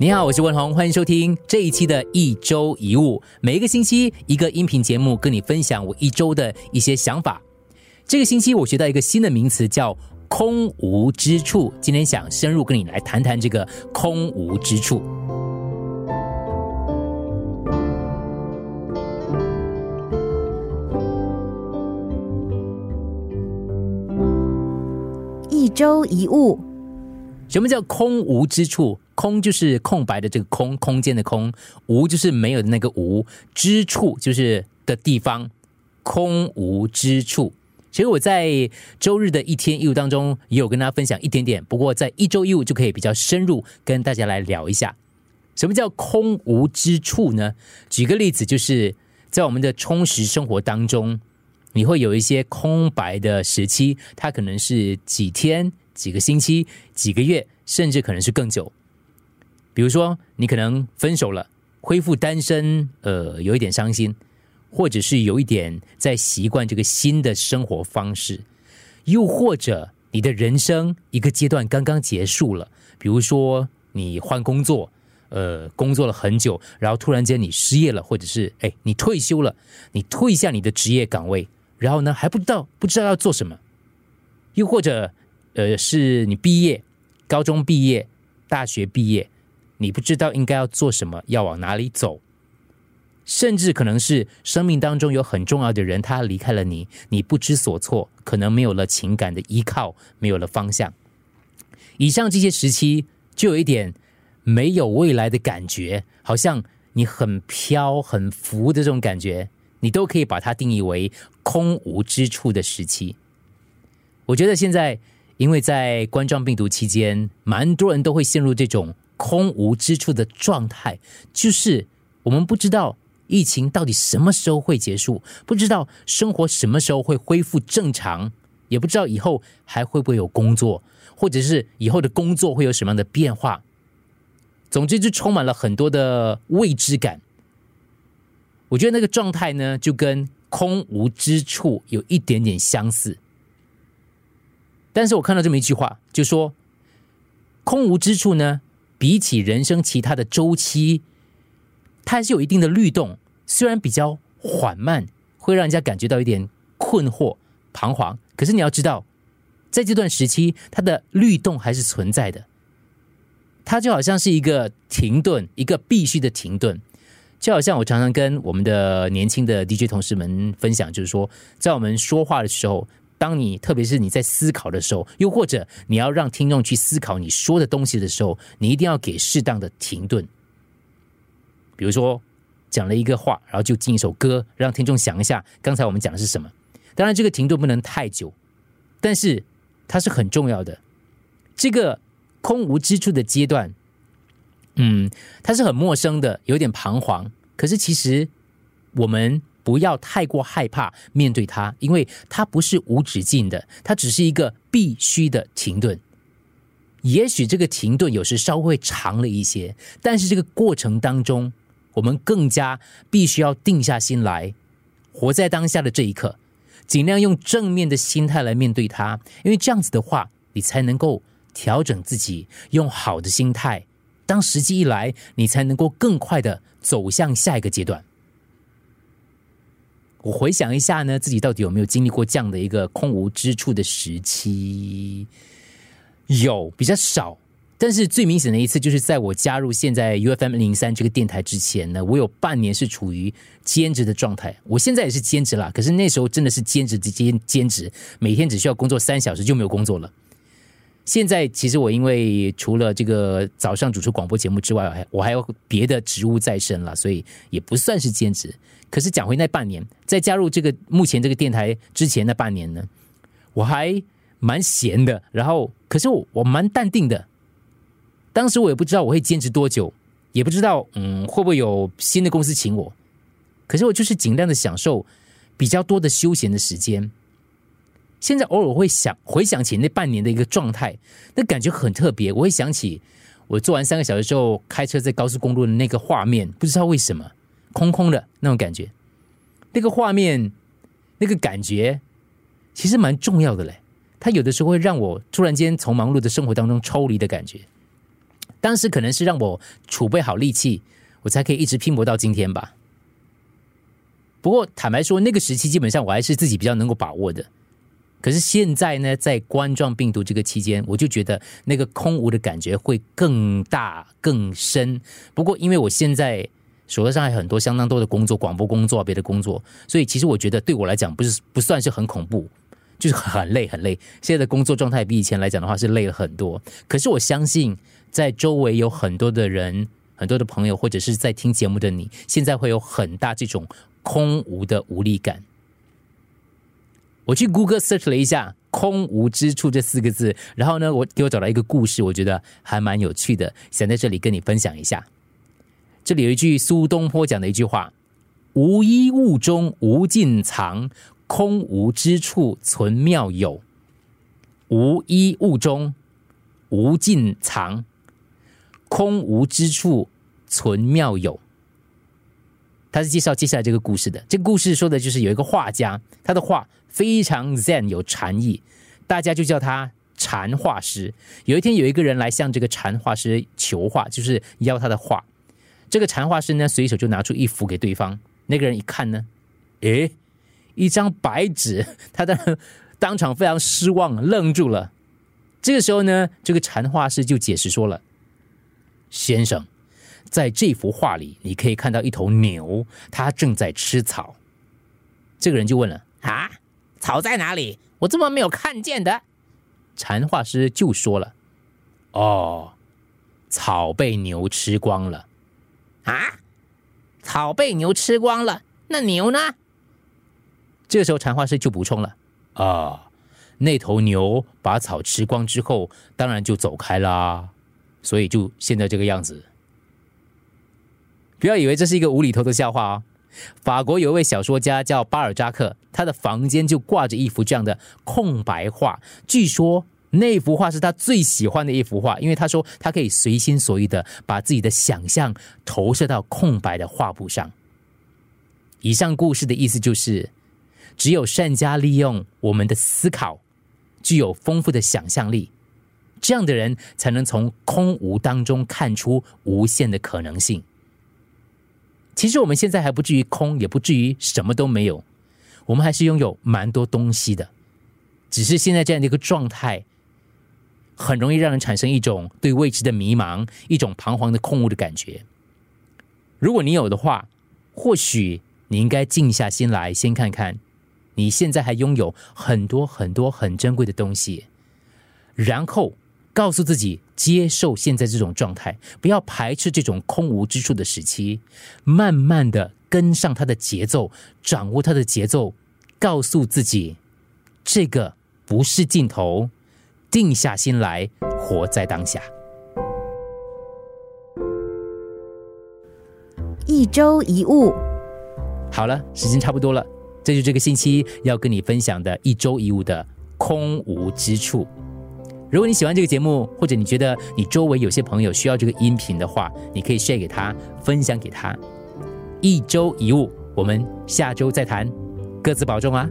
你好，我是文宏，欢迎收听这一期的一周一物。每一个星期一个音频节目，跟你分享我一周的一些想法。这个星期我学到一个新的名词，叫“空无之处”。今天想深入跟你来谈谈这个“空无之处”。一周一物，什么叫空无之处？空就是空白的这个空，空间的空；无就是没有的那个无。之处就是的地方，空无之处。其实我在周日的一天一物当中也有跟大家分享一点点，不过在一周一物就可以比较深入跟大家来聊一下，什么叫空无之处呢？举个例子，就是在我们的充实生活当中，你会有一些空白的时期，它可能是几天、几个星期、几个月，甚至可能是更久。比如说，你可能分手了，恢复单身，呃，有一点伤心，或者是有一点在习惯这个新的生活方式，又或者你的人生一个阶段刚刚结束了，比如说你换工作，呃，工作了很久，然后突然间你失业了，或者是哎你退休了，你退下你的职业岗位，然后呢还不知道不知道要做什么，又或者呃是你毕业，高中毕业，大学毕业。你不知道应该要做什么，要往哪里走，甚至可能是生命当中有很重要的人，他离开了你，你不知所措，可能没有了情感的依靠，没有了方向。以上这些时期，就有一点没有未来的感觉，好像你很飘、很浮的这种感觉，你都可以把它定义为空无之处的时期。我觉得现在，因为在冠状病毒期间，蛮多人都会陷入这种。空无之处的状态，就是我们不知道疫情到底什么时候会结束，不知道生活什么时候会恢复正常，也不知道以后还会不会有工作，或者是以后的工作会有什么样的变化。总之，就充满了很多的未知感。我觉得那个状态呢，就跟空无之处有一点点相似。但是我看到这么一句话，就说空无之处呢。比起人生其他的周期，它还是有一定的律动，虽然比较缓慢，会让人家感觉到一点困惑、彷徨。可是你要知道，在这段时期，它的律动还是存在的。它就好像是一个停顿，一个必须的停顿。就好像我常常跟我们的年轻的 DJ 同事们分享，就是说，在我们说话的时候。当你特别是你在思考的时候，又或者你要让听众去思考你说的东西的时候，你一定要给适当的停顿。比如说讲了一个话，然后就进一首歌，让听众想一下刚才我们讲的是什么。当然，这个停顿不能太久，但是它是很重要的。这个空无之处的阶段，嗯，它是很陌生的，有点彷徨。可是其实我们。不要太过害怕面对它，因为它不是无止境的，它只是一个必须的停顿。也许这个停顿有时稍微长了一些，但是这个过程当中，我们更加必须要定下心来，活在当下的这一刻，尽量用正面的心态来面对它，因为这样子的话，你才能够调整自己，用好的心态，当时机一来，你才能够更快的走向下一个阶段。我回想一下呢，自己到底有没有经历过这样的一个空无之处的时期？有比较少，但是最明显的一次就是在我加入现在 U F M 零三这个电台之前呢，我有半年是处于兼职的状态。我现在也是兼职啦，可是那时候真的是兼职兼兼职，每天只需要工作三小时就没有工作了。现在其实我因为除了这个早上主持广播节目之外，我还有别的职务在身了，所以也不算是兼职。可是讲回那半年，在加入这个目前这个电台之前那半年呢，我还蛮闲的。然后，可是我我蛮淡定的。当时我也不知道我会坚持多久，也不知道嗯会不会有新的公司请我。可是我就是尽量的享受比较多的休闲的时间。现在偶尔会想回想起那半年的一个状态，那感觉很特别。我会想起我做完三个小时之后开车在高速公路的那个画面，不知道为什么。空空的那种感觉，那个画面，那个感觉，其实蛮重要的嘞。它有的时候会让我突然间从忙碌的生活当中抽离的感觉。当时可能是让我储备好力气，我才可以一直拼搏到今天吧。不过坦白说，那个时期基本上我还是自己比较能够把握的。可是现在呢，在冠状病毒这个期间，我就觉得那个空无的感觉会更大更深。不过因为我现在手头上还很多相当多的工作，广播工作、别的工作，所以其实我觉得对我来讲不是不算是很恐怖，就是很累很累。现在的工作状态比以前来讲的话是累了很多。可是我相信，在周围有很多的人、很多的朋友，或者是在听节目的你，现在会有很大这种空无的无力感。我去 Google search 了一下“空无之处”这四个字，然后呢，我给我找到一个故事，我觉得还蛮有趣的，想在这里跟你分享一下。这里有一句苏东坡讲的一句话：“无一物中无尽藏，空无之处存妙有。”无一物中无尽藏，空无之处存妙有。他是介绍接下来这个故事的。这个故事说的就是有一个画家，他的画非常 zen 有禅意，大家就叫他禅画师。有一天，有一个人来向这个禅画师求画，就是要他的画。这个禅画师呢，随手就拿出一幅给对方。那个人一看呢，诶，一张白纸，他的当场非常失望，愣住了。这个时候呢，这个禅画师就解释说了：“先生。”在这幅画里，你可以看到一头牛，它正在吃草。这个人就问了：“啊，草在哪里？我怎么没有看见的？”禅画师就说了：“哦，草被牛吃光了。”啊，草被牛吃光了，那牛呢？这个时候，禅画师就补充了：“啊，那头牛把草吃光之后，当然就走开啦，所以就现在这个样子。”不要以为这是一个无厘头的笑话哦。法国有一位小说家叫巴尔扎克，他的房间就挂着一幅这样的空白画。据说那幅画是他最喜欢的一幅画，因为他说他可以随心所欲的把自己的想象投射到空白的画布上。以上故事的意思就是，只有善加利用我们的思考，具有丰富的想象力，这样的人才能从空无当中看出无限的可能性。其实我们现在还不至于空，也不至于什么都没有，我们还是拥有蛮多东西的。只是现在这样的一个状态，很容易让人产生一种对未知的迷茫，一种彷徨的空无的感觉。如果你有的话，或许你应该静下心来，先看看你现在还拥有很多很多很珍贵的东西，然后。告诉自己接受现在这种状态，不要排斥这种空无之处的时期，慢慢的跟上他的节奏，掌握他的节奏，告诉自己这个不是尽头，定下心来，活在当下。一周一物，好了，时间差不多了，这就这个星期要跟你分享的一周一物的空无之处。如果你喜欢这个节目，或者你觉得你周围有些朋友需要这个音频的话，你可以 share 给他，分享给他。一周一物，我们下周再谈，各自保重啊。